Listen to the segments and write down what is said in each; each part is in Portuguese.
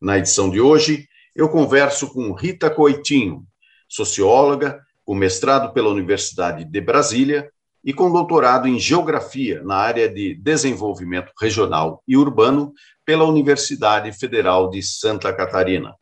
Na edição de hoje, eu converso com Rita Coitinho, socióloga, com mestrado pela Universidade de Brasília e com doutorado em Geografia na área de Desenvolvimento Regional e Urbano pela Universidade Federal de Santa Catarina.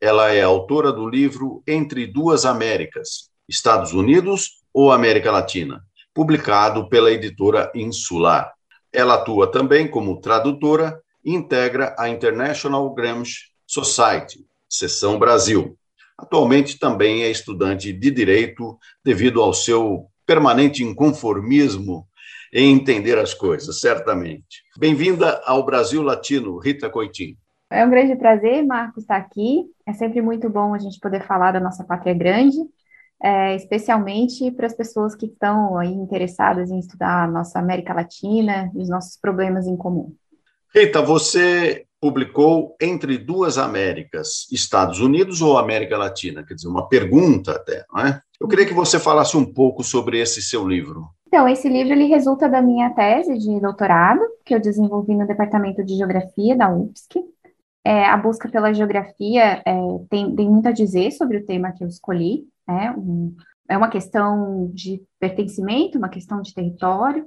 Ela é autora do livro Entre Duas Américas, Estados Unidos ou América Latina, publicado pela editora Insular. Ela atua também como tradutora e integra a International Gramsci Society, seção Brasil. Atualmente também é estudante de direito devido ao seu permanente inconformismo em entender as coisas, certamente. Bem-vinda ao Brasil Latino, Rita Coitinho. É um grande prazer, Marcos, estar aqui. É sempre muito bom a gente poder falar da nossa pátria grande, é, especialmente para as pessoas que estão aí interessadas em estudar a nossa América Latina e os nossos problemas em comum. Rita, você publicou Entre Duas Américas, Estados Unidos ou América Latina? Quer dizer, uma pergunta até, não é? Eu queria que você falasse um pouco sobre esse seu livro. Então, esse livro ele resulta da minha tese de doutorado, que eu desenvolvi no Departamento de Geografia da UFSC. É, a busca pela geografia é, tem, tem, muito a dizer sobre o tema que eu escolhi. Né? Um, é uma questão de pertencimento, uma questão de território,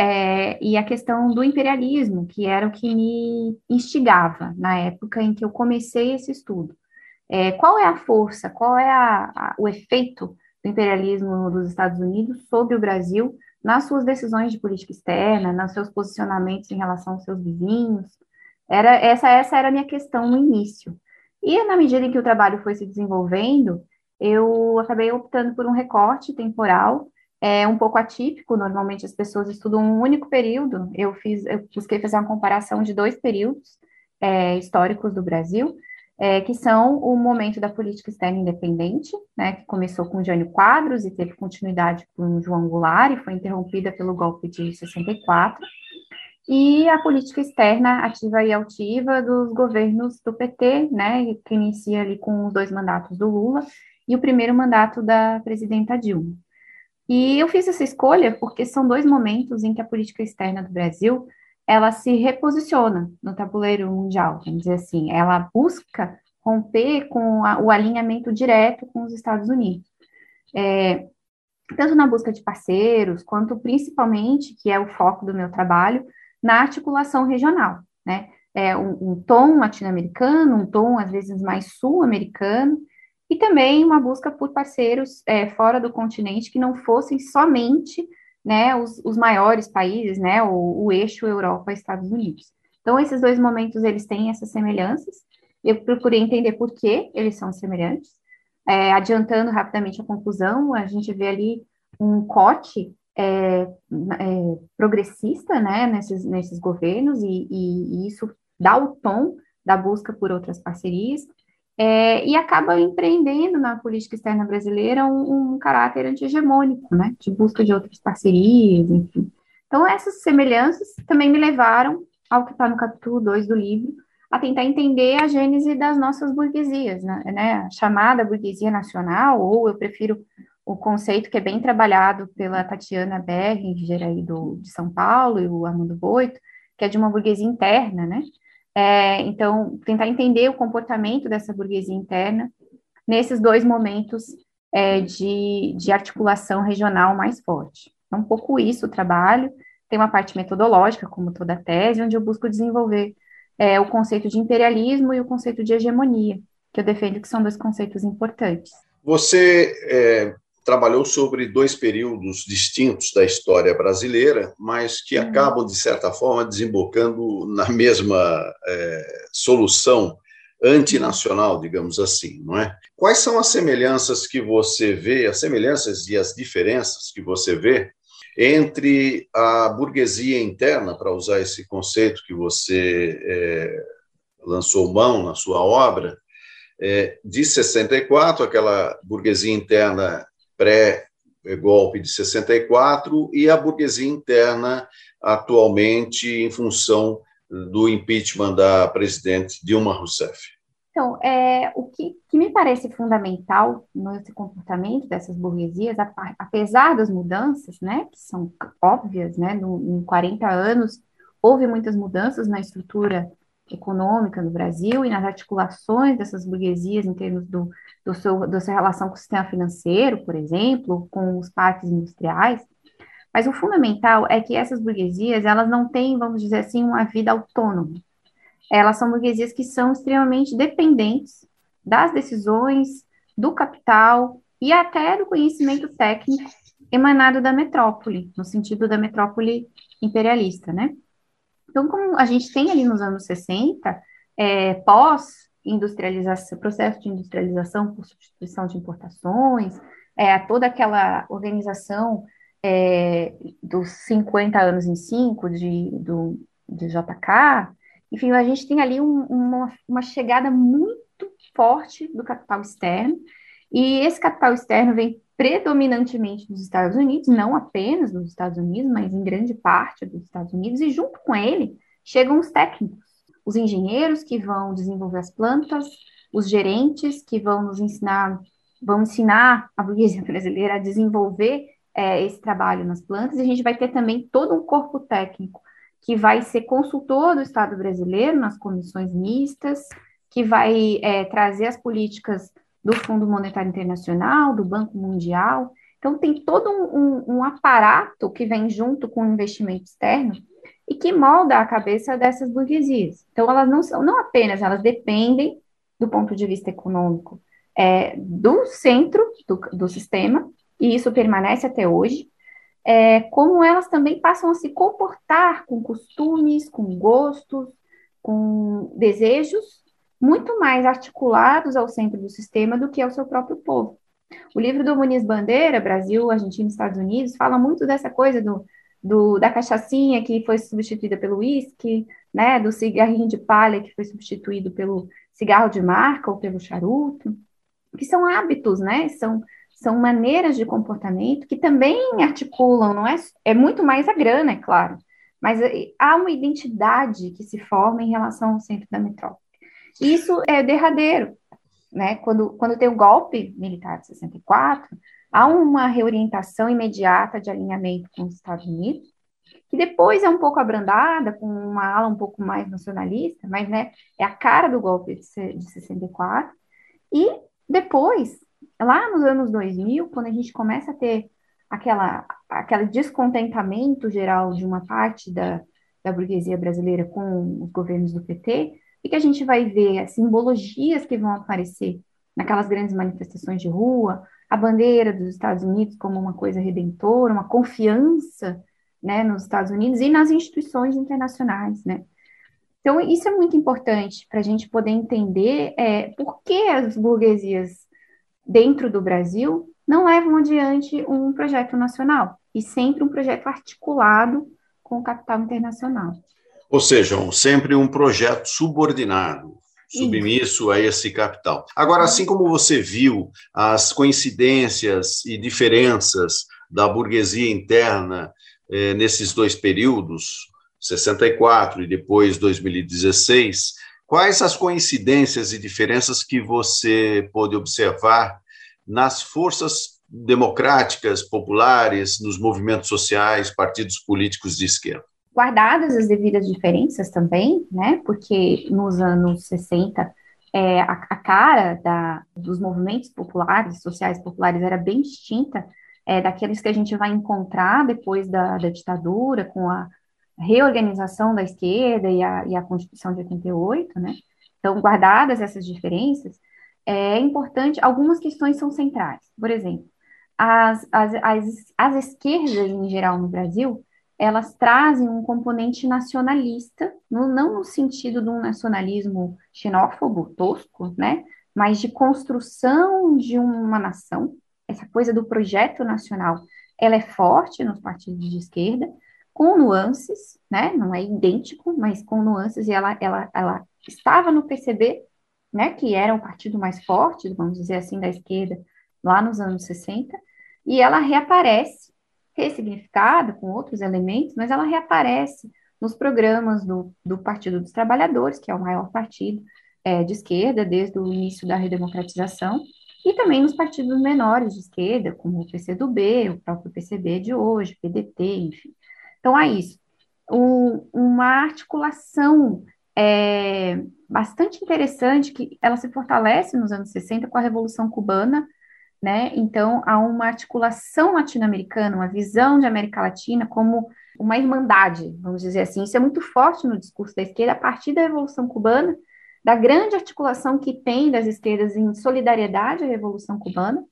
é, e a questão do imperialismo, que era o que me instigava na época em que eu comecei esse estudo. É, qual é a força, qual é a, a, o efeito do imperialismo dos Estados Unidos sobre o Brasil nas suas decisões de política externa, nos seus posicionamentos em relação aos seus vizinhos. Era essa essa era a minha questão no início. E na medida em que o trabalho foi se desenvolvendo, eu acabei optando por um recorte temporal é um pouco atípico. Normalmente as pessoas estudam um único período. Eu fiz, eu busquei fazer uma comparação de dois períodos é, históricos do Brasil é, que são o momento da política externa independente, né, que começou com Jânio Quadros e teve continuidade com João Goulart e foi interrompida pelo golpe de 64, e a política externa ativa e altiva dos governos do PT, né, que inicia ali com os dois mandatos do Lula e o primeiro mandato da presidenta Dilma. E eu fiz essa escolha porque são dois momentos em que a política externa do Brasil ela se reposiciona no tabuleiro mundial, vamos dizer assim, ela busca romper com a, o alinhamento direto com os Estados Unidos. É, tanto na busca de parceiros, quanto principalmente, que é o foco do meu trabalho, na articulação regional, né? É um, um tom latino-americano, um tom às vezes mais sul-americano, e também uma busca por parceiros é, fora do continente que não fossem somente né, os, os maiores países, né, o, o eixo Europa-Estados Unidos. Então, esses dois momentos, eles têm essas semelhanças, eu procurei entender por que eles são semelhantes. É, adiantando rapidamente a conclusão, a gente vê ali um corte é, é, progressista, né, nesses, nesses governos, e, e, e, isso dá o tom da busca por outras parcerias, é, e acaba empreendendo na política externa brasileira um, um caráter anti-hegemônico, né, de busca de outras parcerias, enfim. Então, essas semelhanças também me levaram ao que está no capítulo 2 do livro, a tentar entender a gênese das nossas burguesias, né, né, a chamada burguesia nacional, ou eu prefiro o conceito que é bem trabalhado pela Tatiana Berringer aí do, de São Paulo e o Armando Boito, que é de uma burguesia interna, né, é, então, tentar entender o comportamento dessa burguesia interna nesses dois momentos é, de, de articulação regional mais forte. É um pouco isso o trabalho. Tem uma parte metodológica, como toda a tese, onde eu busco desenvolver é, o conceito de imperialismo e o conceito de hegemonia, que eu defendo que são dois conceitos importantes. Você é, trabalhou sobre dois períodos distintos da história brasileira, mas que uhum. acabam, de certa forma, desembocando na mesma é, solução antinacional, digamos assim, não é? Quais são as semelhanças que você vê, as semelhanças e as diferenças que você vê entre a burguesia interna, para usar esse conceito que você é, lançou mão na sua obra, é, de 64, aquela burguesia interna pré-golpe de 64, e a burguesia interna atualmente em função do impeachment da presidente Dilma Rousseff. Então, é, o que, que, me parece fundamental nesse comportamento dessas burguesias, apesar das mudanças, né, que são óbvias, né, no, em 40 anos houve muitas mudanças na estrutura econômica no Brasil e nas articulações dessas burguesias em termos do, do seu, da sua relação com o sistema financeiro, por exemplo, com os parques industriais. Mas o fundamental é que essas burguesias, elas não têm, vamos dizer assim, uma vida autônoma. Elas são burguesias que são extremamente dependentes das decisões, do capital e até do conhecimento técnico emanado da metrópole, no sentido da metrópole imperialista, né? Então, como a gente tem ali nos anos 60, é, pós-industrialização, processo de industrialização por substituição de importações, é, toda aquela organização é, dos 50 anos em 5 de, do, de JK, enfim, a gente tem ali um, uma, uma chegada muito forte do capital externo, e esse capital externo vem predominantemente dos Estados Unidos, não apenas dos Estados Unidos, mas em grande parte dos Estados Unidos, e junto com ele chegam os técnicos, os engenheiros que vão desenvolver as plantas, os gerentes que vão nos ensinar, vão ensinar a burguesia brasileira a desenvolver é, esse trabalho nas plantas, e a gente vai ter também todo um corpo técnico que vai ser consultor do Estado brasileiro nas comissões mistas, que vai é, trazer as políticas do Fundo Monetário Internacional, do Banco Mundial. Então, tem todo um, um, um aparato que vem junto com o investimento externo e que molda a cabeça dessas burguesias. Então, elas não são, não apenas, elas dependem do ponto de vista econômico é, do centro do, do sistema, e isso permanece até hoje, é, como elas também passam a se comportar com costumes, com gostos, com desejos muito mais articulados ao centro do sistema do que ao seu próprio povo. O livro do Muniz Bandeira, Brasil, Argentina e Estados Unidos, fala muito dessa coisa do, do, da cachaçinha que foi substituída pelo uísque, né, do cigarrinho de palha que foi substituído pelo cigarro de marca ou pelo charuto, que são hábitos, né, são, são maneiras de comportamento que também articulam, não é, é muito mais a grana, é claro, mas eh, há uma identidade que se forma em relação ao centro da metrópole. Isso é derradeiro, né? Quando, quando tem o golpe militar de 64, há uma reorientação imediata de alinhamento com os Estados Unidos, que depois é um pouco abrandada, com uma ala um pouco mais nacionalista, mas né, é a cara do golpe de, de 64. E depois, lá nos anos 2000, quando a gente começa a ter aquela, aquele descontentamento geral de uma parte da, da burguesia brasileira com os governos do PT, e que a gente vai ver as simbologias que vão aparecer naquelas grandes manifestações de rua, a bandeira dos Estados Unidos como uma coisa redentora, uma confiança né, nos Estados Unidos e nas instituições internacionais, né? Então, isso é muito importante para a gente poder entender é, por que as burguesias dentro do Brasil não levam adiante um projeto nacional, e sempre um projeto articulado com o capital internacional. Ou seja, sempre um projeto subordinado, submisso a esse capital. Agora, assim como você viu as coincidências e diferenças da burguesia interna eh, nesses dois períodos, 64 e depois 2016, quais as coincidências e diferenças que você pôde observar nas forças democráticas, populares, nos movimentos sociais, partidos políticos de esquerda? Guardadas as devidas diferenças também, né? Porque nos anos 60 é, a, a, cara da, dos movimentos populares, sociais populares, era bem distinta é, daqueles que a gente vai encontrar depois da, da ditadura, com a reorganização da esquerda e a, e a Constituição de 88, né? Então, guardadas essas diferenças, é importante, algumas questões são centrais. Por exemplo, as, as, as, as esquerdas em geral no Brasil, elas trazem um componente nacionalista, no, não no sentido de um nacionalismo xenófobo, tosco, né? Mas de construção de uma nação. Essa coisa do projeto nacional, ela é forte nos partidos de esquerda, com nuances, né? Não é idêntico, mas com nuances, e ela, ela, ela estava no PCB, né, que era o partido mais forte, vamos dizer assim, da esquerda, lá nos anos 60, e ela reaparece, ressignificada, com outros elementos, mas ela reaparece nos programas do, do Partido dos Trabalhadores, que é o maior partido é, de esquerda desde o início da redemocratização, e também nos partidos menores de esquerda, como o PCdoB, o próprio PCB de hoje, PDT, enfim. Então, há isso. Um, uma articulação é, bastante interessante, que ela se fortalece nos anos 60 com a Revolução Cubana, né? Então, há uma articulação latino-americana, uma visão de América Latina como uma irmandade, vamos dizer assim. Isso é muito forte no discurso da esquerda a partir da Revolução Cubana, da grande articulação que tem das esquerdas em solidariedade à Revolução Cubana.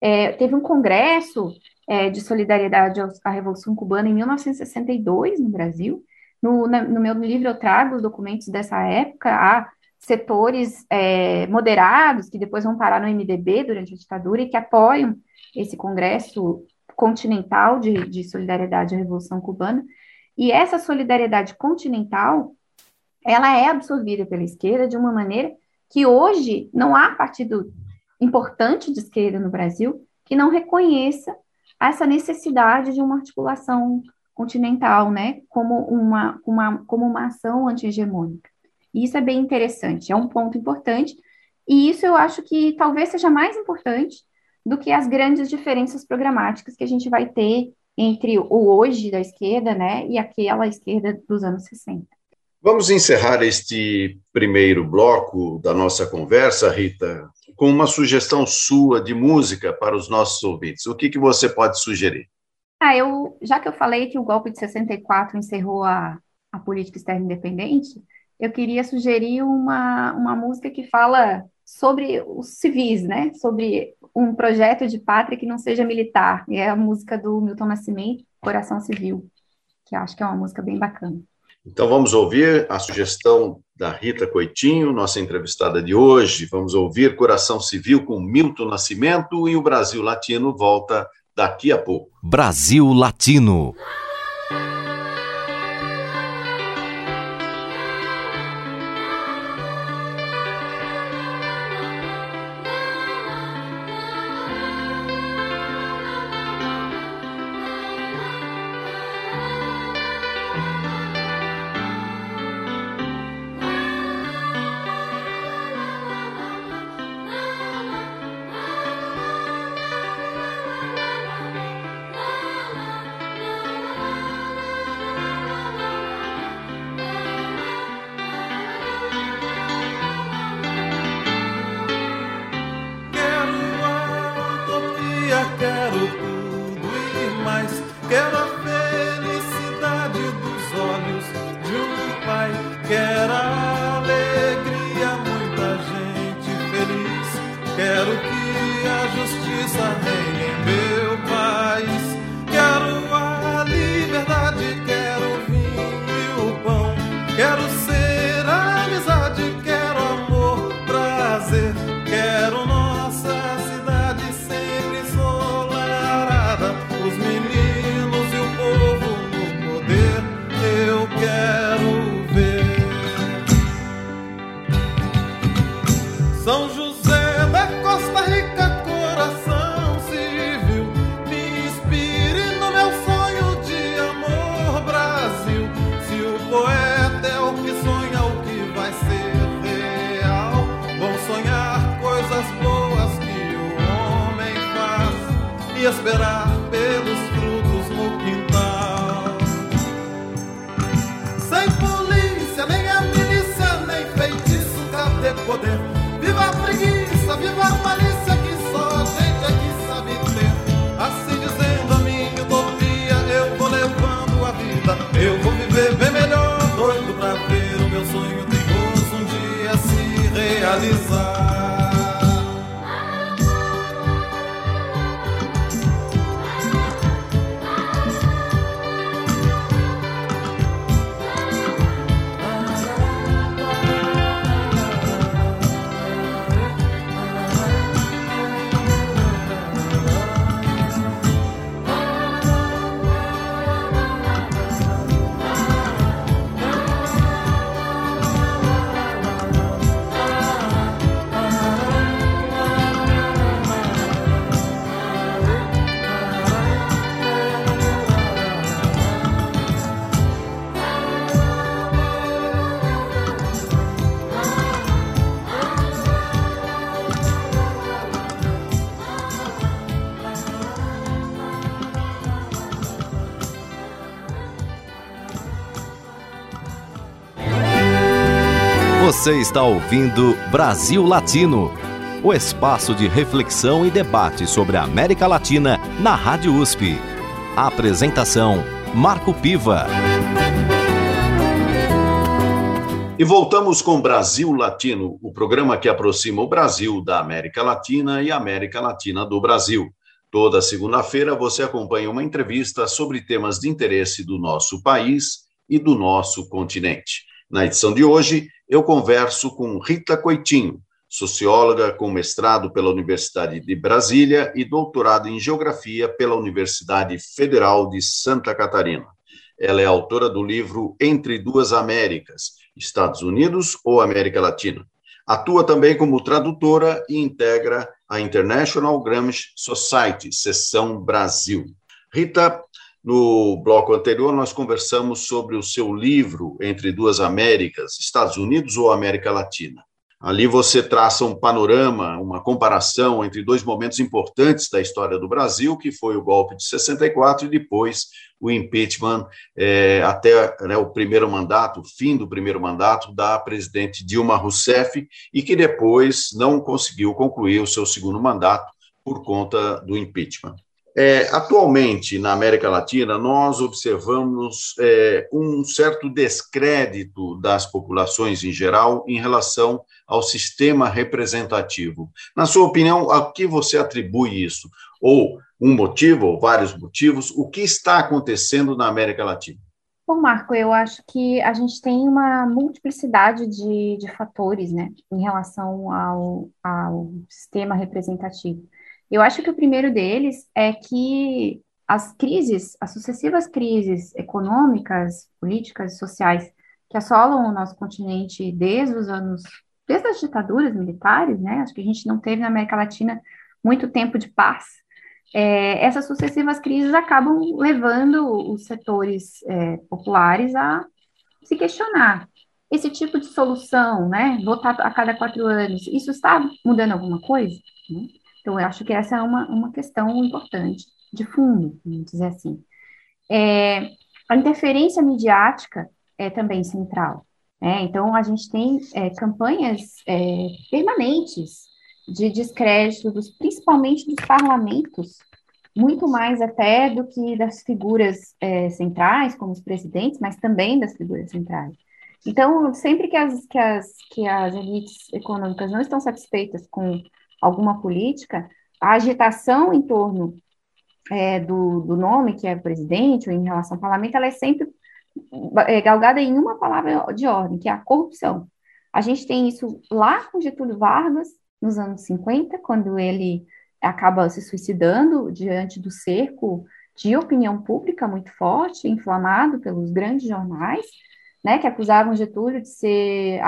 É, teve um congresso é, de solidariedade à Revolução Cubana em 1962 no Brasil. No, na, no meu livro eu trago os documentos dessa época. Setores é, moderados que depois vão parar no MDB durante a ditadura e que apoiam esse congresso continental de, de solidariedade à Revolução Cubana. E essa solidariedade continental ela é absorvida pela esquerda de uma maneira que hoje não há partido importante de esquerda no Brasil que não reconheça essa necessidade de uma articulação continental, né, como uma, uma, como uma ação anti-hegemônica. Isso é bem interessante, é um ponto importante, e isso eu acho que talvez seja mais importante do que as grandes diferenças programáticas que a gente vai ter entre o hoje da esquerda, né, e aquela esquerda dos anos 60. Vamos encerrar este primeiro bloco da nossa conversa, Rita, com uma sugestão sua de música para os nossos ouvintes. O que, que você pode sugerir? Ah, eu, já que eu falei que o golpe de 64 encerrou a, a política externa independente, eu queria sugerir uma, uma música que fala sobre os civis, né? Sobre um projeto de pátria que não seja militar. E é a música do Milton Nascimento, Coração Civil, que acho que é uma música bem bacana. Então vamos ouvir a sugestão da Rita Coitinho, nossa entrevistada de hoje. Vamos ouvir Coração Civil com Milton Nascimento e o Brasil Latino volta daqui a pouco. Brasil Latino. Você está ouvindo Brasil Latino, o espaço de reflexão e debate sobre a América Latina na Rádio USP. A apresentação Marco Piva. E voltamos com Brasil Latino, o programa que aproxima o Brasil da América Latina e a América Latina do Brasil. Toda segunda-feira você acompanha uma entrevista sobre temas de interesse do nosso país e do nosso continente. Na edição de hoje, eu converso com Rita Coitinho, socióloga com mestrado pela Universidade de Brasília e doutorado em geografia pela Universidade Federal de Santa Catarina. Ela é autora do livro Entre Duas Américas, Estados Unidos ou América Latina. Atua também como tradutora e integra a International Gramsci Society, seção Brasil. Rita, no bloco anterior, nós conversamos sobre o seu livro Entre Duas Américas, Estados Unidos ou América Latina. Ali você traça um panorama, uma comparação entre dois momentos importantes da história do Brasil, que foi o golpe de 64 e depois o impeachment é, até né, o primeiro mandato, o fim do primeiro mandato da presidente Dilma Rousseff, e que depois não conseguiu concluir o seu segundo mandato por conta do impeachment. É, atualmente, na América Latina, nós observamos é, um certo descrédito das populações em geral em relação ao sistema representativo. Na sua opinião, a que você atribui isso? Ou um motivo, ou vários motivos? O que está acontecendo na América Latina? Bom, Marco, eu acho que a gente tem uma multiplicidade de, de fatores né, em relação ao, ao sistema representativo. Eu acho que o primeiro deles é que as crises, as sucessivas crises econômicas, políticas sociais que assolam o nosso continente desde os anos, desde as ditaduras militares, né? Acho que a gente não teve na América Latina muito tempo de paz. É, essas sucessivas crises acabam levando os setores é, populares a se questionar. Esse tipo de solução, né? Votar a cada quatro anos, isso está mudando alguma coisa? Né? Então, eu acho que essa é uma, uma questão importante, de fundo, vamos dizer assim. É, a interferência midiática é também central. Né? Então, a gente tem é, campanhas é, permanentes de descrédito, dos, principalmente dos parlamentos, muito mais até do que das figuras é, centrais, como os presidentes, mas também das figuras centrais. Então, sempre que as, que as, que as elites econômicas não estão satisfeitas com alguma política, a agitação em torno é, do, do, nome, que é presidente, ou em relação ao parlamento, ela é sempre é, galgada em uma palavra de ordem, que é a corrupção. A gente tem isso lá com Getúlio Vargas, nos anos 50, quando ele acaba se suicidando diante do cerco de opinião pública muito forte, inflamado pelos grandes jornais, né, que acusavam Getúlio de ser,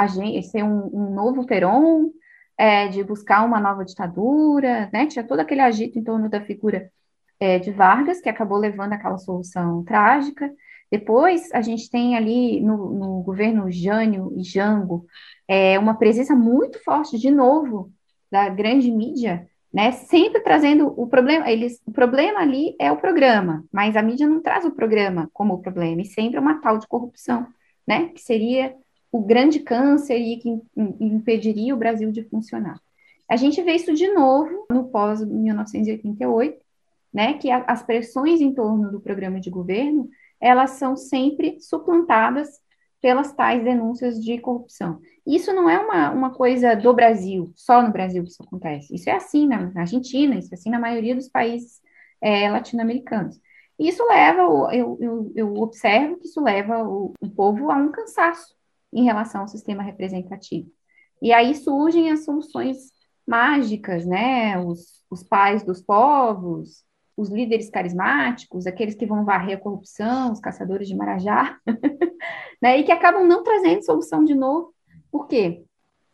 ser um, um novo Perón, é, de buscar uma nova ditadura, né? Tinha todo aquele agito em torno da figura é, de Vargas, que acabou levando aquela solução trágica. Depois, a gente tem ali no, no governo Jânio e Jango é, uma presença muito forte, de novo, da grande mídia, né? Sempre trazendo o problema. Eles, o problema ali é o programa, mas a mídia não traz o programa como o problema, e sempre uma tal de corrupção, né? Que seria o grande câncer e que impediria o Brasil de funcionar. A gente vê isso de novo no pós-1988, né, que a, as pressões em torno do programa de governo, elas são sempre suplantadas pelas tais denúncias de corrupção. Isso não é uma, uma coisa do Brasil, só no Brasil que isso acontece. Isso é assim na Argentina, isso é assim na maioria dos países é, latino-americanos. Isso leva, eu, eu, eu, observo que isso leva o, o povo a um cansaço, em relação ao sistema representativo. E aí surgem as soluções mágicas, né? Os, os pais dos povos, os líderes carismáticos, aqueles que vão varrer a corrupção, os caçadores de marajá, né? E que acabam não trazendo solução de novo. Por quê?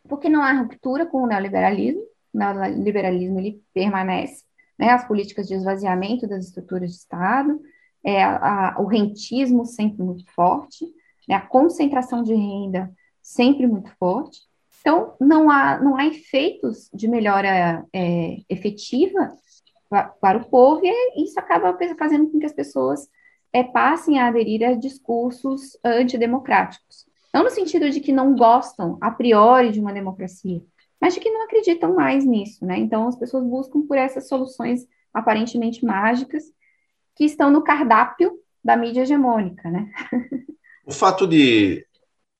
Porque não há ruptura com o neoliberalismo, o neoliberalismo ele permanece, né? As políticas de esvaziamento das estruturas de Estado, é, a, o rentismo sempre muito forte, né, a concentração de renda sempre muito forte. Então, não há, não há efeitos de melhora é, efetiva para, o povo, e isso acaba fazendo com que as pessoas é, passem a aderir a discursos antidemocráticos. Não no sentido de que não gostam a priori de uma democracia, mas de que não acreditam mais nisso, né? Então as pessoas buscam por essas soluções aparentemente mágicas que estão no cardápio da mídia hegemônica, né? O fato de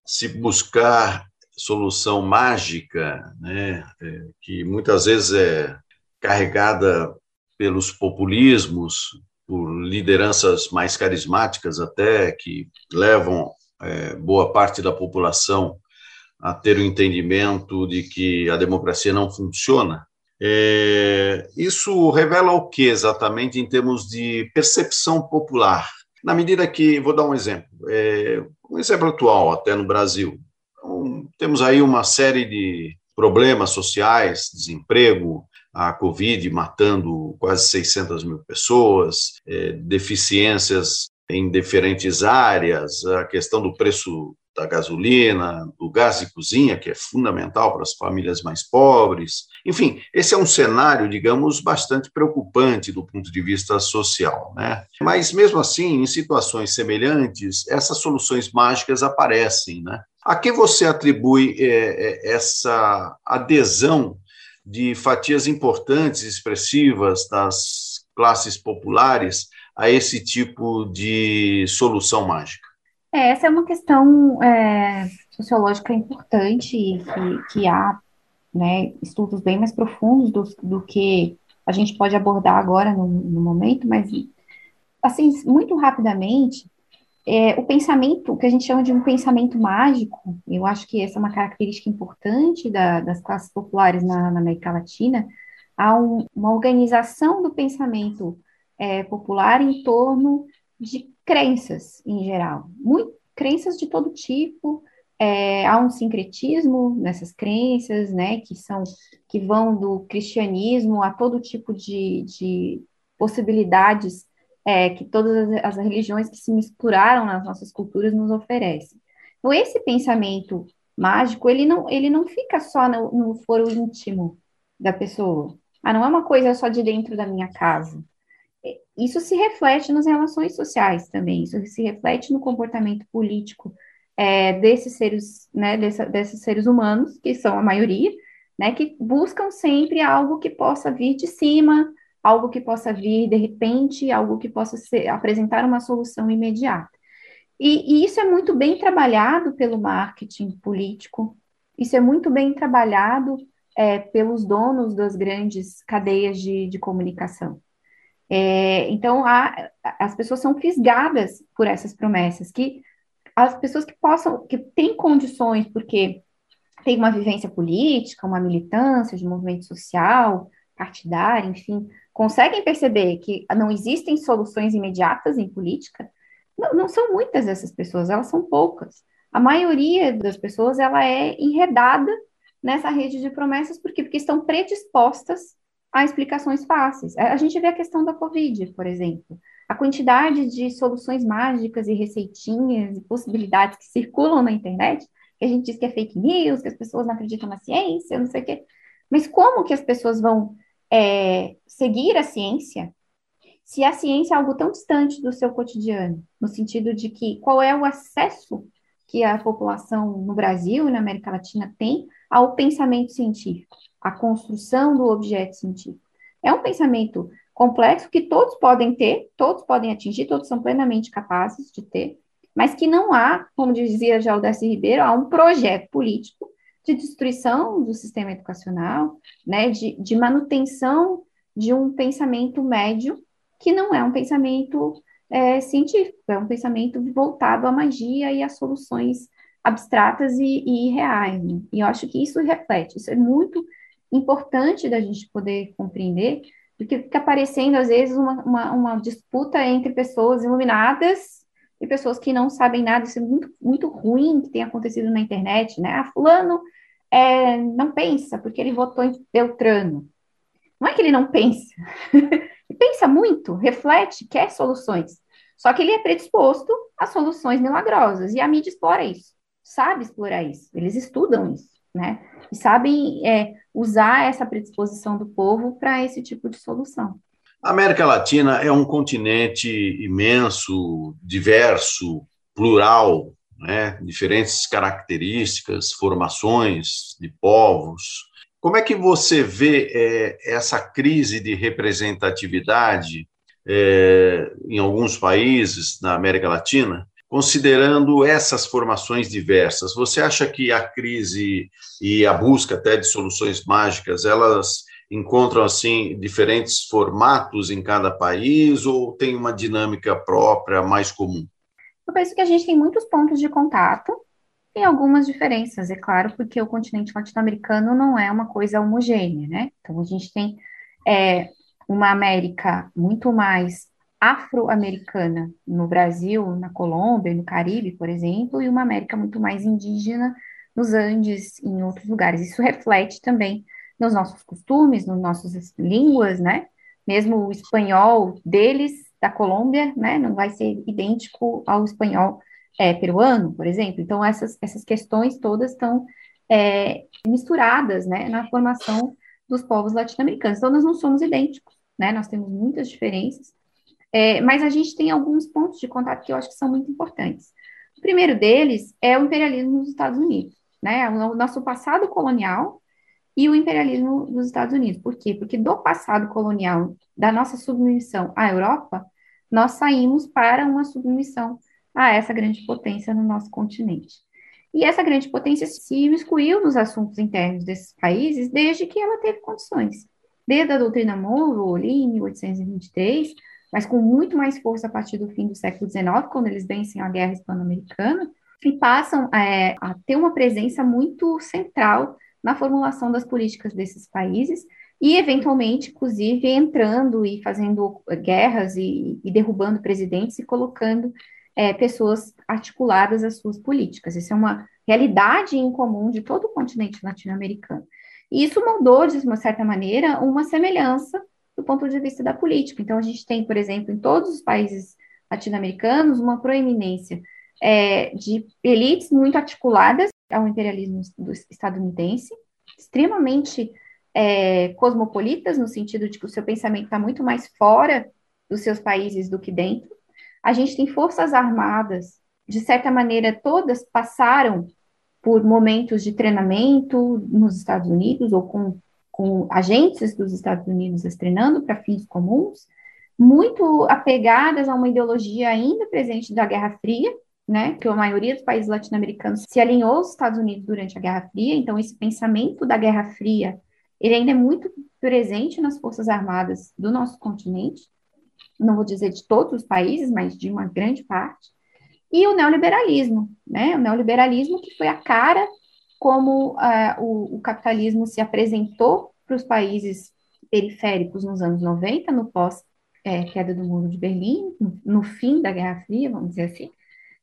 se buscar solução mágica, né, é, que muitas vezes é carregada pelos populismos, por lideranças mais carismáticas até, que levam é, boa parte da população a ter o entendimento de que a democracia não funciona. É, isso revela o que exatamente em termos de percepção popular? Na medida que, vou dar um exemplo, é, um exemplo atual, até no Brasil. Então, temos aí uma série de problemas sociais, desemprego, a Covid matando quase 600 mil pessoas, é, deficiências em diferentes áreas, a questão do preço da gasolina, do gás de cozinha, que é fundamental para as famílias mais pobres. Enfim, esse é um cenário, digamos, bastante preocupante do ponto de vista social. Né? Mas, mesmo assim, em situações semelhantes, essas soluções mágicas aparecem. Né? A que você atribui é, é, essa adesão de fatias importantes, expressivas das classes populares a esse tipo de solução mágica? É, essa é uma questão é, sociológica importante que, que há né, estudos bem mais profundos do, do que a gente pode abordar agora no, no momento, mas assim, muito rapidamente, é, o pensamento, o que a gente chama de um pensamento mágico, eu acho que essa é uma característica importante da, das classes populares na, na América Latina, há um, uma organização do pensamento é, popular em torno de crenças em geral, muito, crenças de todo tipo, é, há um sincretismo nessas crenças, né, que são, que vão do cristianismo a todo tipo de, de possibilidades é, que todas as, as, religiões que se misturaram nas nossas culturas nos oferecem. Então, esse pensamento mágico, ele não, ele não fica só no, no foro íntimo da pessoa. Ah, não é uma coisa só de dentro da minha casa isso se reflete nas relações sociais também, isso se reflete no comportamento político é, desses seres, né, dessa, desses seres humanos, que são a maioria, né, que buscam sempre algo que possa vir de cima, algo que possa vir de repente, algo que possa ser, apresentar uma solução imediata. E, e isso é muito bem trabalhado pelo marketing político, isso é muito bem trabalhado é, pelos donos das grandes cadeias de, de comunicação. É, então, há, as pessoas são fisgadas por essas promessas, que as pessoas que possam, que têm condições, porque tem uma vivência política, uma militância de movimento social, partidário, enfim, conseguem perceber que não existem soluções imediatas em política, não, não são muitas essas pessoas, elas são poucas. A maioria das pessoas, ela é enredada nessa rede de promessas, por quê? Porque estão predispostas há explicações fáceis. A gente vê a questão da Covid, por exemplo. A quantidade de soluções mágicas e receitinhas e possibilidades que circulam na internet, que a gente diz que é fake news, que as pessoas não acreditam na ciência, não sei o quê. Mas como que as pessoas vão é, seguir a ciência se a ciência é algo tão distante do seu cotidiano? No sentido de que qual é o acesso que a população no Brasil e na América Latina tem ao pensamento científico? a construção do objeto científico. É um pensamento complexo que todos podem ter, todos podem atingir, todos são plenamente capazes de ter, mas que não há, como dizia já o Darcy Ribeiro, há um projeto político de destruição do sistema educacional, né, de, de manutenção de um pensamento médio que não é um pensamento é, científico, é um pensamento voltado à magia e às soluções abstratas e, e reais. Né? E eu acho que isso reflete, isso é muito importante da gente poder compreender, porque fica aparecendo, às vezes, uma, uma, uma, disputa entre pessoas iluminadas e pessoas que não sabem nada. Isso é muito, muito ruim que tem acontecido na internet, né? Ah, fulano é, não pensa porque ele votou em Beltrano. Não é que ele não pensa. ele pensa muito, reflete, quer soluções. Só que ele é predisposto a soluções milagrosas. E a mídia explora isso, sabe explorar isso. Eles estudam isso né? E sabem é, usar essa predisposição do povo para esse tipo de solução. A América Latina é um continente imenso, diverso, plural, né? diferentes características, formações de povos. Como é que você vê é, essa crise de representatividade é, em alguns países na América Latina, considerando essas formações diversas? Você acha que a crise e a busca até de soluções mágicas, elas encontram assim diferentes formatos em cada país ou tem uma dinâmica própria mais comum? Eu penso que a gente tem muitos pontos de contato, tem algumas diferenças, é claro, porque o continente latino-americano não é uma coisa homogênea, né? Então a gente tem é, uma América muito mais afro-americana no Brasil, na Colômbia, no Caribe, por exemplo, e uma América muito mais indígena nos Andes em outros lugares. Isso reflete também nos nossos costumes, nas nossas línguas, né? Mesmo o espanhol deles, da Colômbia, né? Não vai ser idêntico ao espanhol é, peruano, por exemplo. Então, essas, essas questões todas estão é, misturadas, né? Na formação dos povos latino-americanos. Então, nós não somos idênticos, né? Nós temos muitas diferenças, é, mas a gente tem alguns pontos de contato que eu acho que são muito importantes. O primeiro deles é o imperialismo nos Estados Unidos, né? O nosso passado colonial e o imperialismo dos Estados Unidos. Por quê? Porque do passado colonial, da nossa submissão à Europa, nós saímos para uma submissão a essa grande potência no nosso continente. E essa grande potência se excluiu nos assuntos internos desses países desde que ela teve condições. Desde a doutrina Monroe, ali em 1823, mas com muito mais força a partir do fim do século XIX, quando eles vencem a Guerra Hispano-Americana, e passam é, a ter uma presença muito central na formulação das políticas desses países e, eventualmente, inclusive, entrando e fazendo guerras e, e derrubando presidentes e colocando é, pessoas articuladas às suas políticas. Isso é uma realidade em comum de todo o continente latino-americano. E isso moldou, de uma certa maneira, uma semelhança do ponto de vista da política. Então, a gente tem, por exemplo, em todos os países latino-americanos, uma proeminência é, de elites muito articuladas ao imperialismo estadunidense, extremamente é, cosmopolitas, no sentido de que o seu pensamento está muito mais fora dos seus países do que dentro. A gente tem forças armadas, de certa maneira, todas passaram por momentos de treinamento nos Estados Unidos ou com, com agentes dos Estados Unidos treinando para fins comuns, muito apegadas a uma ideologia ainda presente da Guerra Fria, né, que a maioria dos países latino-americanos se alinhou aos Estados Unidos durante a Guerra Fria, então esse pensamento da Guerra Fria, ele ainda é muito presente nas forças armadas do nosso continente, não vou dizer de todos os países, mas de uma grande parte, e o neoliberalismo, né, o neoliberalismo que foi a cara como uh, o, o capitalismo se apresentou para os países periféricos nos anos 90, no pós-queda é, do Muro de Berlim, no, no fim da Guerra Fria, vamos dizer assim,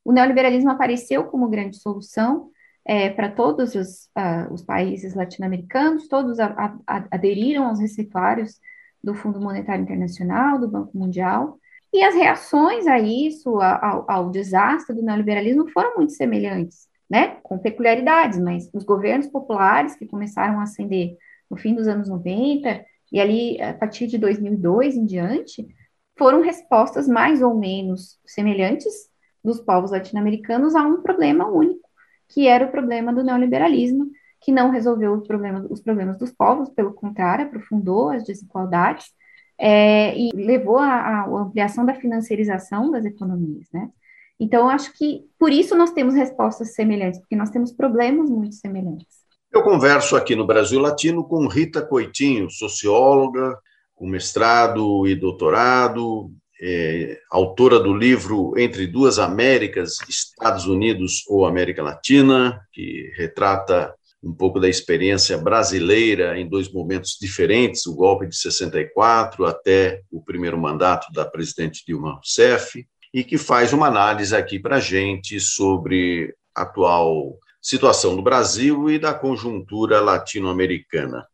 o neoliberalismo apareceu como grande solução é, para todos os, uh, os países latino-americanos, todos a, a, aderiram aos receituários do Fundo Monetário Internacional, do Banco Mundial, e as reações a isso, ao, ao desastre do neoliberalismo, foram muito semelhantes, né? com peculiaridades, mas os governos populares que começaram a ascender no fim dos anos 90 e ali a partir de 2002 em diante, foram respostas mais ou menos semelhantes dos povos latino-americanos a um problema único, que era o problema do neoliberalismo, que não resolveu os problemas, os problemas dos povos, pelo contrário, aprofundou as desigualdades é, e levou à ampliação da financiarização das economias, né? Então, acho que por isso nós temos respostas semelhantes, porque nós temos problemas muito semelhantes. Eu converso aqui no Brasil Latino com Rita Coitinho, socióloga, com mestrado e doutorado, é, autora do livro Entre Duas Américas, Estados Unidos ou América Latina, que retrata um pouco da experiência brasileira em dois momentos diferentes, o golpe de 64 até o primeiro mandato da presidente Dilma Rousseff, e que faz uma análise aqui para a gente sobre a atual situação do Brasil e da conjuntura latino-americana.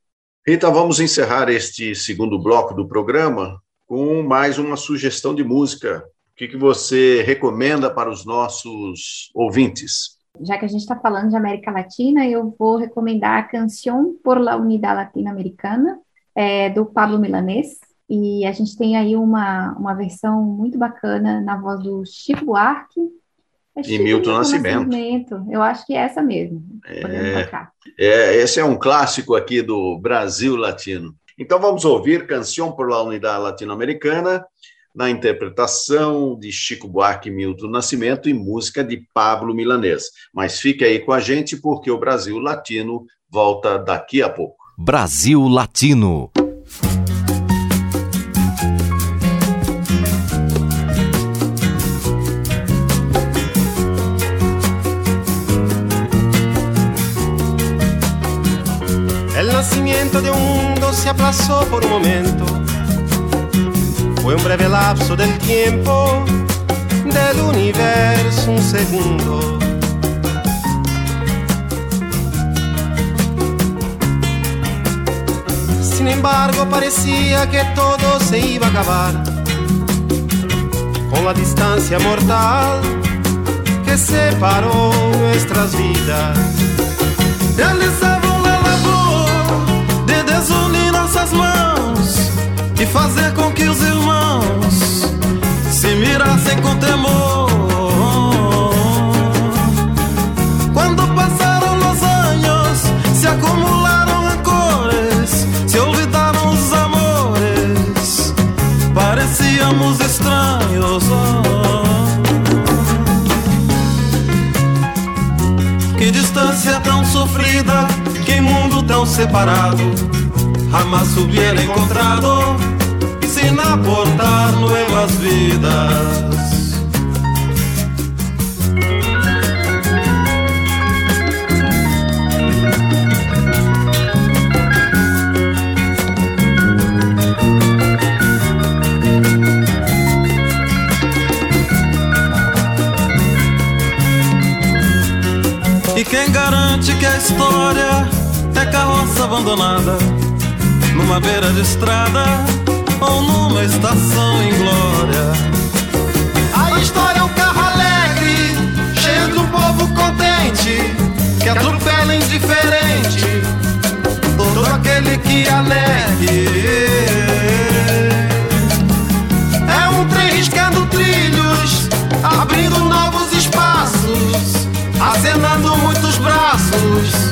Rita, vamos encerrar este segundo bloco do programa com mais uma sugestão de música. O que, que você recomenda para os nossos ouvintes? Já que a gente está falando de América Latina, eu vou recomendar a Canção por la Unidad Latinoamericana, é, do Pablo Milanês. E a gente tem aí uma, uma versão muito bacana na voz do Chico Buarque, É e Milton Nascimento. Nascimento. Eu acho que é essa mesmo. É, é, esse é um clássico aqui do Brasil Latino. Então vamos ouvir Canção por la Unidade Latino-Americana, na interpretação de Chico Buarque e Milton Nascimento e música de Pablo Milanês. Mas fique aí com a gente porque o Brasil Latino volta daqui a pouco. Brasil Latino. Se aplazó por un momento. Fue un breve lapso del tiempo, del universo un segundo. Sin embargo, parecía que todo se iba a acabar con la distancia mortal que separó nuestras vidas. E fazer com que os irmãos se mirassem com temor. Quando passaram os anos, se acumularam rancores, se olvidaram os amores, parecíamos estranhos. Que distância tão sofrida, que mundo tão separado jamás hubiera encontrado sin aportar nuevas vidas. E quem garante que a história é carroça abandonada? Numa beira de estrada ou numa estação em glória. A história é um carro alegre, cheio de um povo contente, que atropela indiferente todo aquele que alegue. É um trem riscando trilhos, abrindo novos espaços, acenando muitos braços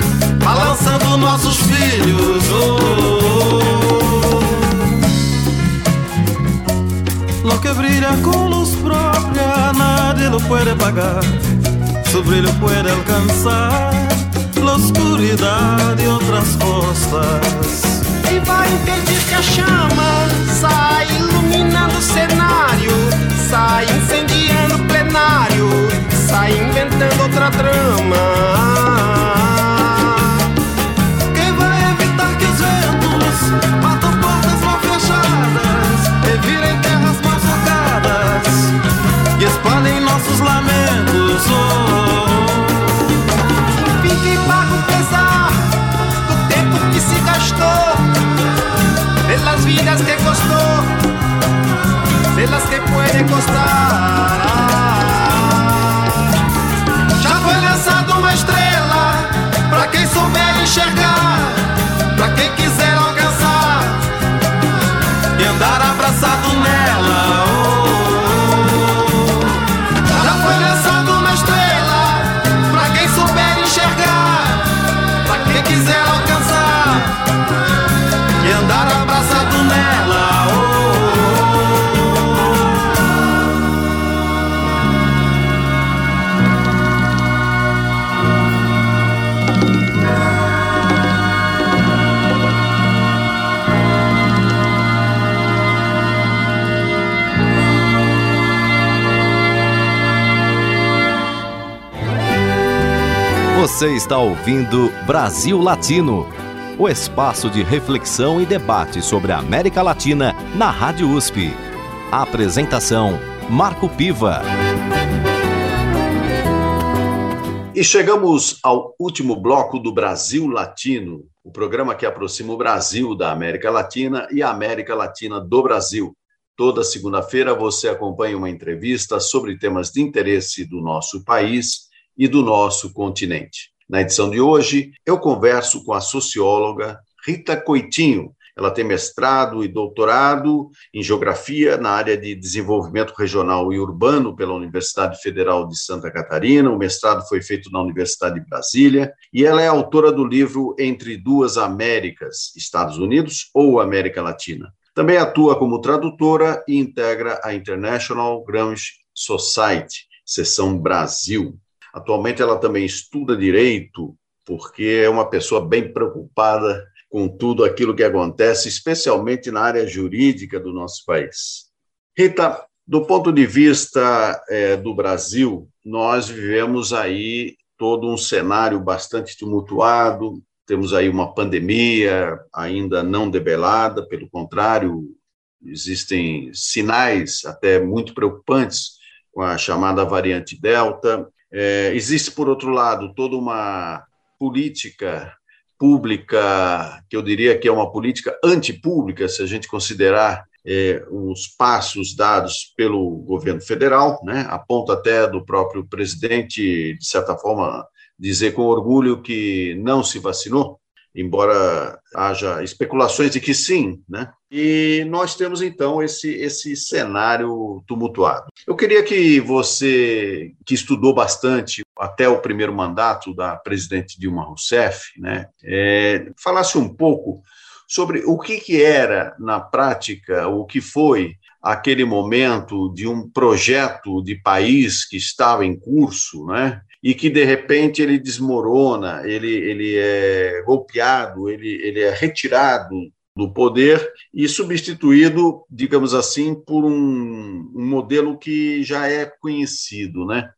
balançando nossos filhos. Oh, Lo que brilla con luz propia nadie lo puede pagar. Su brillo puede alcanzar la oscuridad de otras costas. E vai impedir que a chama sai iluminando o cenário, sai incendiando o plenário, sai inventando outra trama. Espalhem nossos lamentos. Oh. Fique pago pesar do tempo que se gastou, pelas vidas que custou, pelas que pode custar. Já foi lançado uma estrela para quem souber enxergar, Você está ouvindo Brasil Latino, o espaço de reflexão e debate sobre a América Latina na Rádio USP. A apresentação: Marco Piva. E chegamos ao último bloco do Brasil Latino, o programa que aproxima o Brasil da América Latina e a América Latina do Brasil. Toda segunda-feira você acompanha uma entrevista sobre temas de interesse do nosso país e do nosso continente. Na edição de hoje, eu converso com a socióloga Rita Coitinho. Ela tem mestrado e doutorado em geografia na área de desenvolvimento regional e urbano pela Universidade Federal de Santa Catarina. O mestrado foi feito na Universidade de Brasília e ela é autora do livro Entre Duas Américas, Estados Unidos ou América Latina. Também atua como tradutora e integra a International Gramsci Society, seção Brasil. Atualmente ela também estuda direito porque é uma pessoa bem preocupada com tudo aquilo que acontece, especialmente na área jurídica do nosso país. Rita, do ponto de vista é, do Brasil, nós vivemos aí todo um cenário bastante tumultuado, temos aí uma pandemia ainda não debelada, pelo contrário, existem sinais até muito preocupantes com a chamada variante Delta. É, existe, por outro lado, toda uma política pública, que eu diria que é uma política antipública, se a gente considerar é, os passos dados pelo governo federal, né, a ponto até do próprio presidente, de certa forma, dizer com orgulho que não se vacinou, embora haja especulações de que sim, né? E nós temos então esse esse cenário tumultuado. Eu queria que você, que estudou bastante até o primeiro mandato da presidente Dilma Rousseff, né, é, falasse um pouco sobre o que, que era na prática, o que foi aquele momento de um projeto de país que estava em curso, né? E que de repente ele desmorona, ele, ele é golpeado, ele, ele é retirado do poder e substituído, digamos assim, por um, um modelo que já é conhecido, né?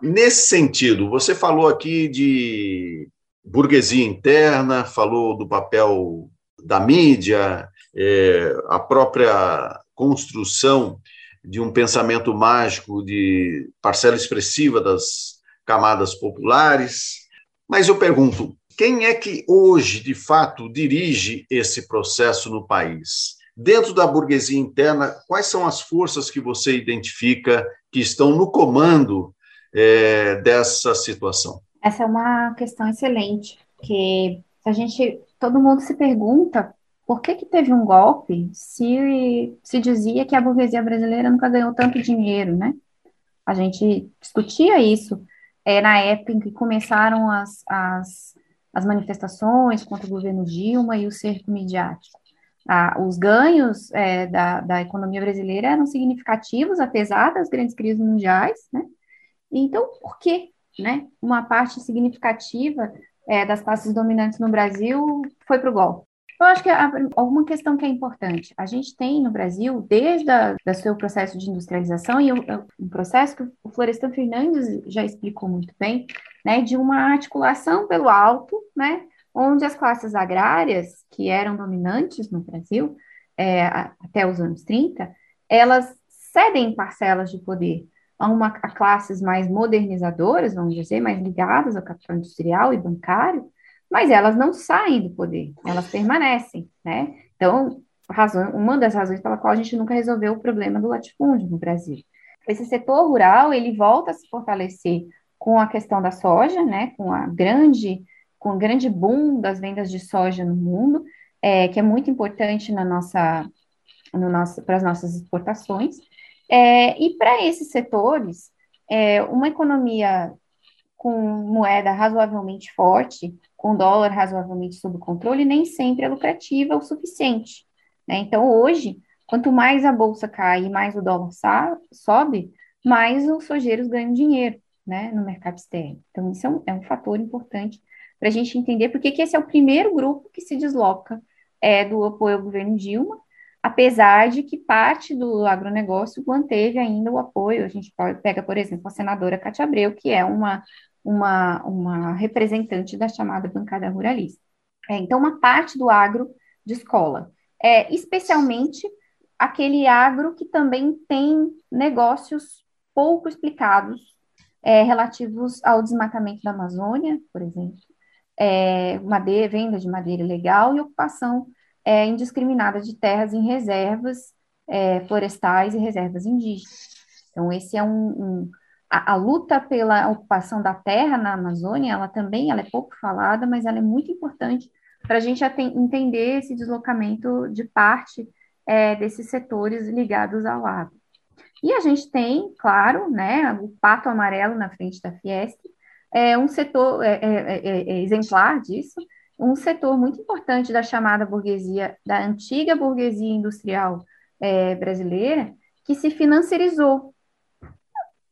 Nesse sentido, você falou aqui de burguesia interna, falou do papel da mídia, é, a própria construção de um pensamento mágico de parcela expressiva das camadas populares. Mas eu pergunto, quem é que hoje, de fato, dirige esse processo no país? Dentro da burguesia interna, quais são as forças que você identifica que estão no comando é, dessa situação? Essa é uma questão excelente, que a gente, todo mundo se pergunta por que, que teve um golpe se se dizia que a burguesia brasileira nunca ganhou tanto dinheiro, né? A gente discutia isso é, na época em que começaram as, as, as manifestações contra o governo Dilma e o cerco midiático. Ah, os ganhos é, da, da economia brasileira eram significativos, apesar das grandes crises mundiais, né? Então, por que, né? Uma parte significativa é, das classes dominantes no Brasil foi para o golpe. Eu acho que alguma questão que é importante. A gente tem no Brasil, desde o seu processo de industrialização, e um processo que o Florestan Fernandes já explicou muito bem, né, de uma articulação pelo alto, né, onde as classes agrárias, que eram dominantes no Brasil é, até os anos 30, elas cedem parcelas de poder a, uma, a classes mais modernizadoras, vamos dizer, mais ligadas ao capital industrial e bancário, mas elas não saem do poder, elas permanecem, né? Então, razão, uma das razões pela qual a gente nunca resolveu o problema do latifúndio no Brasil. Esse setor rural, ele volta a se fortalecer com a questão da soja, né, com a grande, com o grande boom das vendas de soja no mundo, é, que é muito importante na nossa, no nosso, para as nossas exportações. É, e para esses setores, é, uma economia com moeda razoavelmente forte, com dólar razoavelmente sob controle, nem sempre é lucrativa o suficiente. Né? Então, hoje, quanto mais a bolsa cai e mais o dólar sobe, mais os sojeiros ganham dinheiro né, no mercado externo. Então, isso é um, é um fator importante para a gente entender porque que esse é o primeiro grupo que se desloca é, do apoio ao governo Dilma, apesar de que parte do agronegócio manteve ainda o apoio. A gente pega, por exemplo, a senadora Cátia Abreu, que é uma uma, uma representante da chamada bancada ruralista. É, então, uma parte do agro de escola, é, especialmente aquele agro que também tem negócios pouco explicados é, relativos ao desmatamento da Amazônia, por exemplo, é, madeira, venda de madeira ilegal e ocupação é, indiscriminada de terras em reservas é, florestais e reservas indígenas. Então, esse é um, um a, a, luta pela ocupação da terra na Amazônia, ela também ela é pouco falada, mas ela é muito importante para a gente entender esse deslocamento de parte é, desses setores ligados ao agro. E a gente tem, claro, né, o pato amarelo na frente da Fiesp, é um setor é, é, é, é exemplar disso, um setor muito importante da chamada burguesia, da antiga burguesia industrial é, brasileira, que se financiarizou,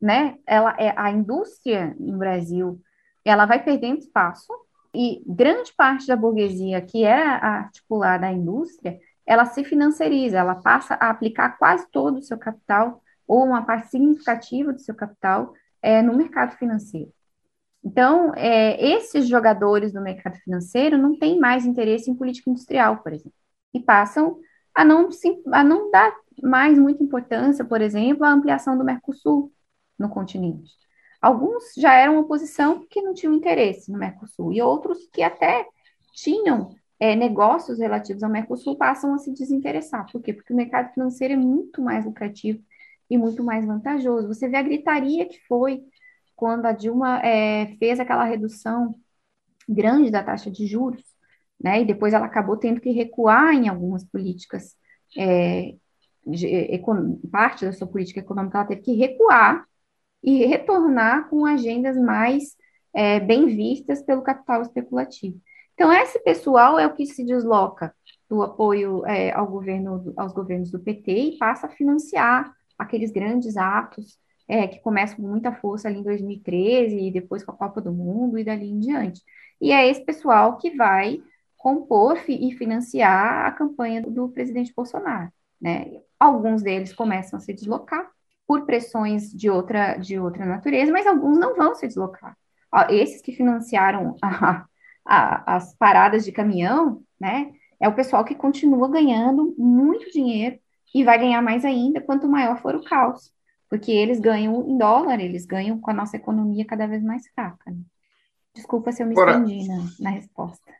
né? Ela é a indústria no Brasil, ela vai perdendo espaço e grande parte da burguesia que era articulada à indústria, ela se financiariza, ela passa a aplicar quase todo o seu capital ou uma parte significativa do seu capital é, no mercado financeiro. Então, é, esses jogadores do mercado financeiro não têm mais interesse em política industrial, por exemplo, e passam a não, a não dar mais muita importância, por exemplo, à ampliação do Mercosul no continente. Alguns já eram oposição porque não tinham interesse no Mercosul, e outros que até tinham é, negócios relativos ao Mercosul passam a se desinteressar. Por quê? Porque o mercado financeiro é muito mais lucrativo e muito mais vantajoso. Você vê a gritaria que foi quando a Dilma é, fez aquela redução grande da taxa de juros, né, e depois ela acabou tendo que recuar em algumas políticas, é, de, parte da sua política econômica ela teve que recuar e retornar com agendas mais é, bem vistas pelo capital especulativo. Então, esse pessoal é o que se desloca do apoio é, ao governo, aos governos do PT e passa a financiar aqueles grandes atos é, que começa com muita força ali em 2013 e depois com a Copa do Mundo e dali em diante. E é esse pessoal que vai compor e financiar a campanha do presidente Bolsonaro. Né? Alguns deles começam a se deslocar por pressões de outra, de outra natureza, mas alguns não vão se deslocar. Esses que financiaram a, a, as paradas de caminhão, né, é o pessoal que continua ganhando muito dinheiro e vai ganhar mais ainda quanto maior for o caos porque eles ganham em dólar, eles ganham com a nossa economia cada vez mais fraca. Né? Desculpa se eu me agora, estendi na, na resposta.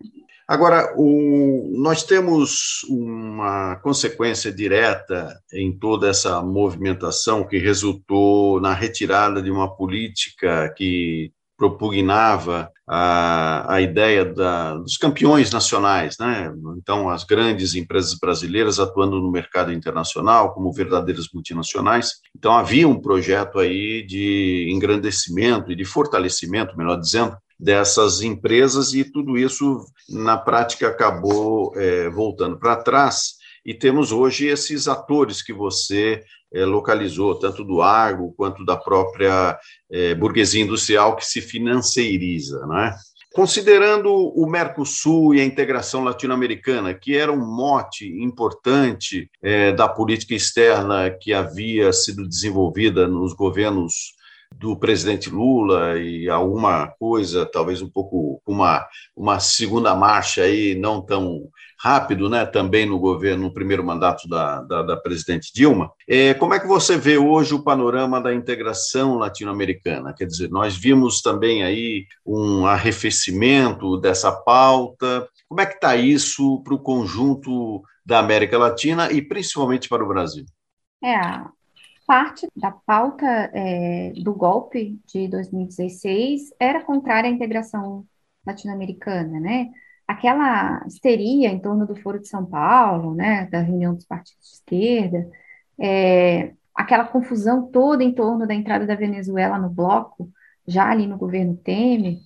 Agora, o, nós temos uma consequência direta em toda essa movimentação que resultou na retirada de uma política que propugnava a, a ideia da, dos campeões nacionais, né? Então, as grandes empresas brasileiras atuando no mercado internacional como verdadeiras multinacionais. Então, havia um projeto aí de engrandecimento e de fortalecimento, melhor dizendo, dessas empresas e tudo isso na prática acabou é, voltando para trás e temos hoje esses atores que você é, localizou, tanto do agro quanto da própria é, burguesia industrial que se financeiriza, não é? Considerando o Mercosul e a integração latino-americana, que era um mote importante é, da política externa que havia sido desenvolvida nos governos do presidente Lula e alguma coisa, talvez um pouco uma, uma segunda marcha aí não tão rápido, né, também no governo, no primeiro mandato da, da, da presidente Dilma. É, como é que você vê hoje o panorama da integração latino-americana? Quer dizer, nós vimos também aí um arrefecimento dessa pauta. Como é que está isso para o conjunto da América Latina e principalmente para o Brasil? É, parte da pauta é, do golpe de 2016 era contrária à integração latino-americana, né? aquela histeria em torno do Foro de São Paulo, né, da reunião dos partidos de esquerda, é, aquela confusão toda em torno da entrada da Venezuela no bloco, já ali no governo Temer.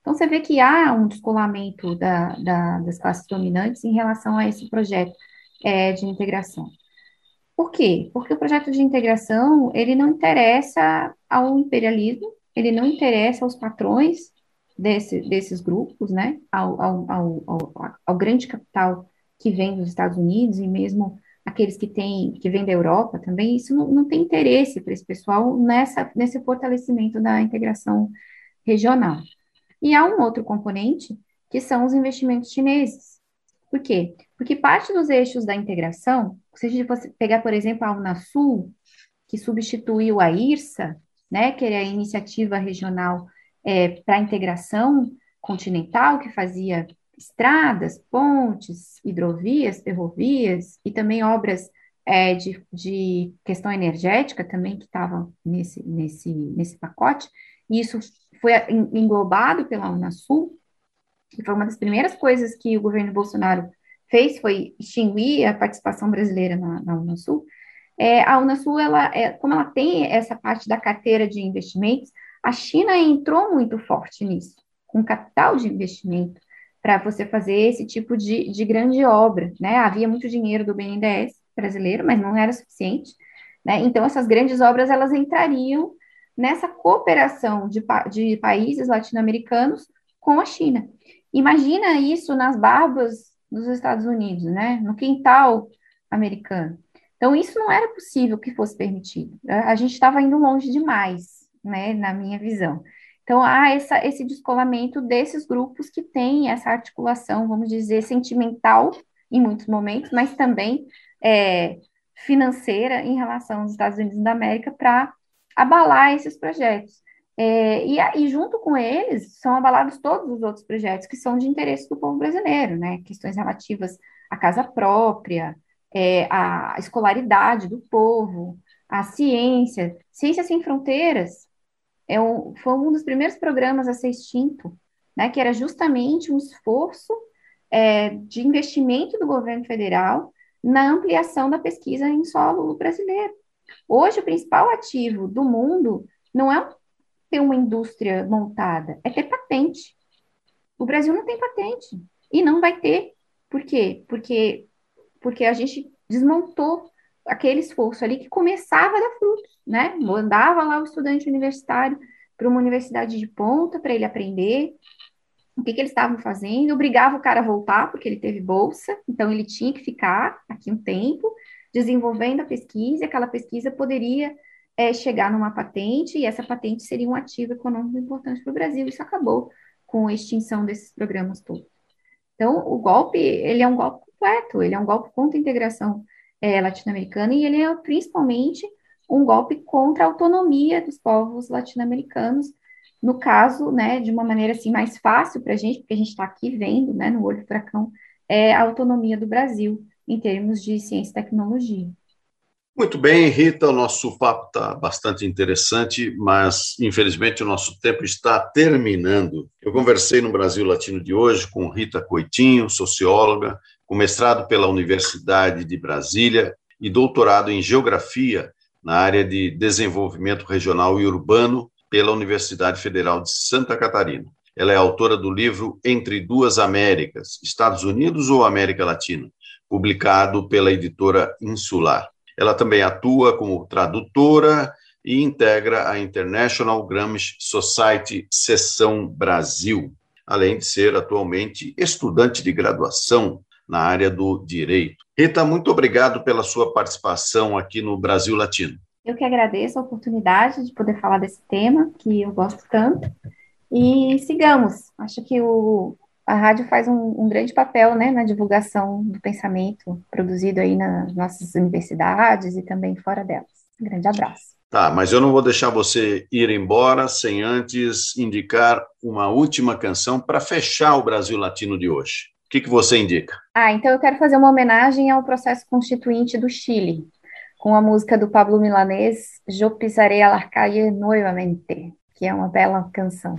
Então, você vê que há um descolamento da, da, das classes dominantes em relação a esse projeto é, de integração. Por quê? Porque o projeto de integração, ele não interessa ao imperialismo, ele não interessa aos patrões, desse, desses grupos, né, ao, ao, ao, ao, grande capital que vem dos Estados Unidos e mesmo aqueles que têm, que vêm da Europa também, isso não, não tem interesse para esse pessoal nessa, nesse fortalecimento da integração regional. E há um outro componente, que são os investimentos chineses. Por quê? Porque parte dos eixos da integração, se a gente fosse pegar, por exemplo, a Unasul, que substituiu a IRSA, né, que é a iniciativa regional é, para integração continental, que fazia estradas, pontes, hidrovias, ferrovias e também obras é, de, de, questão energética também que estavam nesse, nesse, nesse pacote, e isso foi englobado pela Unasul, que foi uma das primeiras coisas que o governo Bolsonaro fez, foi extinguir a participação brasileira na, na Unasul, é, a Unasul, ela, é, como ela tem essa parte da carteira de investimentos, a China entrou muito forte nisso, com capital de investimento, para você fazer esse tipo de, de grande obra, né? Havia muito dinheiro do BNDES brasileiro, mas não era suficiente, né? Então, essas grandes obras, elas entrariam nessa cooperação de, de países latino-americanos com a China. Imagina isso nas barbas dos Estados Unidos, né? No quintal americano. Então, isso não era possível que fosse permitido. A gente estava indo longe demais, né? Na minha visão. Então, há essa, esse descolamento desses grupos que têm essa articulação, vamos dizer, sentimental em muitos momentos, mas também é, financeira em relação aos Estados Unidos da América para abalar esses projetos. É, e, e junto com eles são abalados todos os outros projetos que são de interesse do povo brasileiro, né? Questões relativas à casa própria, é, à escolaridade do povo, à ciência. Ciência Sem Fronteiras é um, foi um dos primeiros programas a ser extinto, né? Que era justamente um esforço é, de investimento do governo federal na ampliação da pesquisa em solo brasileiro. Hoje, o principal ativo do mundo não é ter uma indústria montada, é ter patente. O Brasil não tem patente e não vai ter. Por quê? Porque, porque a gente desmontou aquele esforço ali que começava a dar frutos, né? Mandava lá o estudante universitário para uma universidade de ponta para ele aprender o que, que eles estavam fazendo, obrigava o cara a voltar, porque ele teve bolsa, então ele tinha que ficar aqui um tempo, desenvolvendo a pesquisa, e aquela pesquisa poderia é, chegar numa patente, e essa patente seria um ativo econômico importante para o Brasil. Isso acabou com a extinção desses programas todos. Então, o golpe, ele é um golpe completo, ele é um golpe contra a integração é, latino-americana, e ele é principalmente um golpe contra a autonomia dos povos latino-americanos, no caso, né, de uma maneira assim mais fácil para a gente, porque a gente está aqui vendo, né, no olho do furacão, é a autonomia do Brasil em termos de ciência e tecnologia. Muito bem, Rita, o nosso papo está bastante interessante, mas infelizmente o nosso tempo está terminando. Eu conversei no Brasil Latino de hoje com Rita Coitinho, socióloga, com mestrado pela Universidade de Brasília e doutorado em Geografia na área de Desenvolvimento Regional e Urbano pela Universidade Federal de Santa Catarina. Ela é autora do livro Entre Duas Américas, Estados Unidos ou América Latina, publicado pela editora Insular. Ela também atua como tradutora e integra a International Gramsci Society Seção Brasil, além de ser atualmente estudante de graduação na área do direito. Rita, muito obrigado pela sua participação aqui no Brasil Latino. Eu que agradeço a oportunidade de poder falar desse tema, que eu gosto tanto. E sigamos. Acho que o, a rádio faz um, um, grande papel né, na divulgação do pensamento produzido aí nas nossas universidades e também fora delas. Um grande abraço. Tá, mas eu não vou deixar você ir embora sem antes indicar uma última canção para fechar o Brasil Latino de hoje. O que, que você indica? Ah, então eu quero fazer uma homenagem ao processo constituinte do Chile, com a música do Pablo Milanês, Eu Pisaré a la calle nuevamente, que é uma bela canção.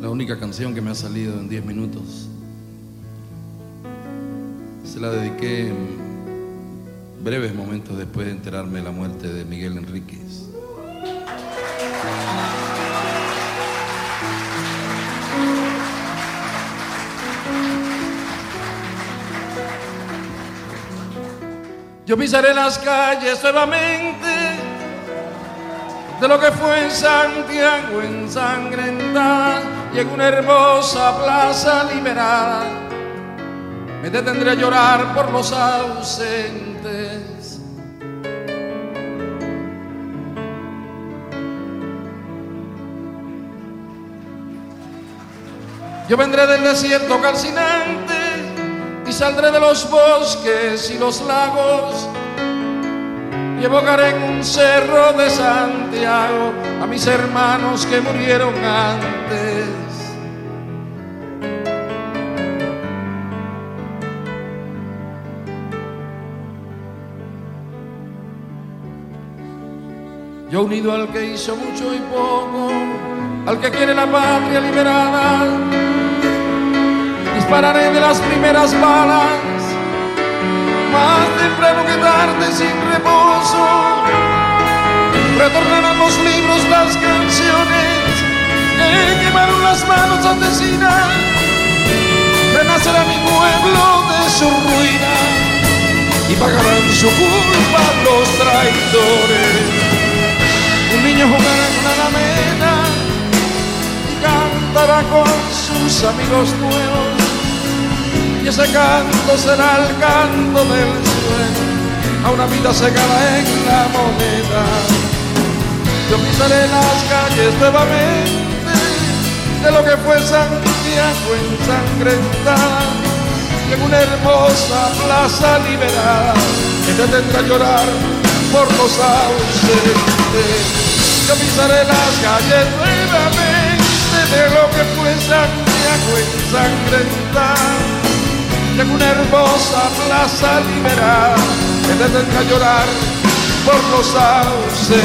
la única canción que me ha salido en 10 minutos, se la dediqué breves momentos después de enterarme de la muerte de Miguel Enríquez. Yo pisaré las calles nuevamente de lo que fue en Santiago ensangrentada y en una hermosa plaza liberada me detendré a llorar por los ausentes. Yo vendré del desierto calcinante y saldré de los bosques y los lagos evocaré en un cerro de Santiago a mis hermanos que murieron antes. Yo unido al que hizo mucho y poco, al que quiere la patria liberada, dispararé de las primeras balas, más temprano que tarde sin reposo. Retornarán los libros, las canciones que quemaron las manos asesinas. Renacerá mi pueblo de su ruina y pagarán su culpa los traidores. Un niño jugará en una alameda y cantará con sus amigos nuevos. Y ese canto será el canto del sueño a una vida cegada en la moneda. Yo pisaré las calles nuevamente de lo que fue Santiago ensangrentada en una hermosa plaza liberada que te tendrá llorar por los ausentes. Yo pisaré las calles nuevamente de lo que fue Santiago ensangrentada en una hermosa plaza liberal me detenga llorar por los ausentes.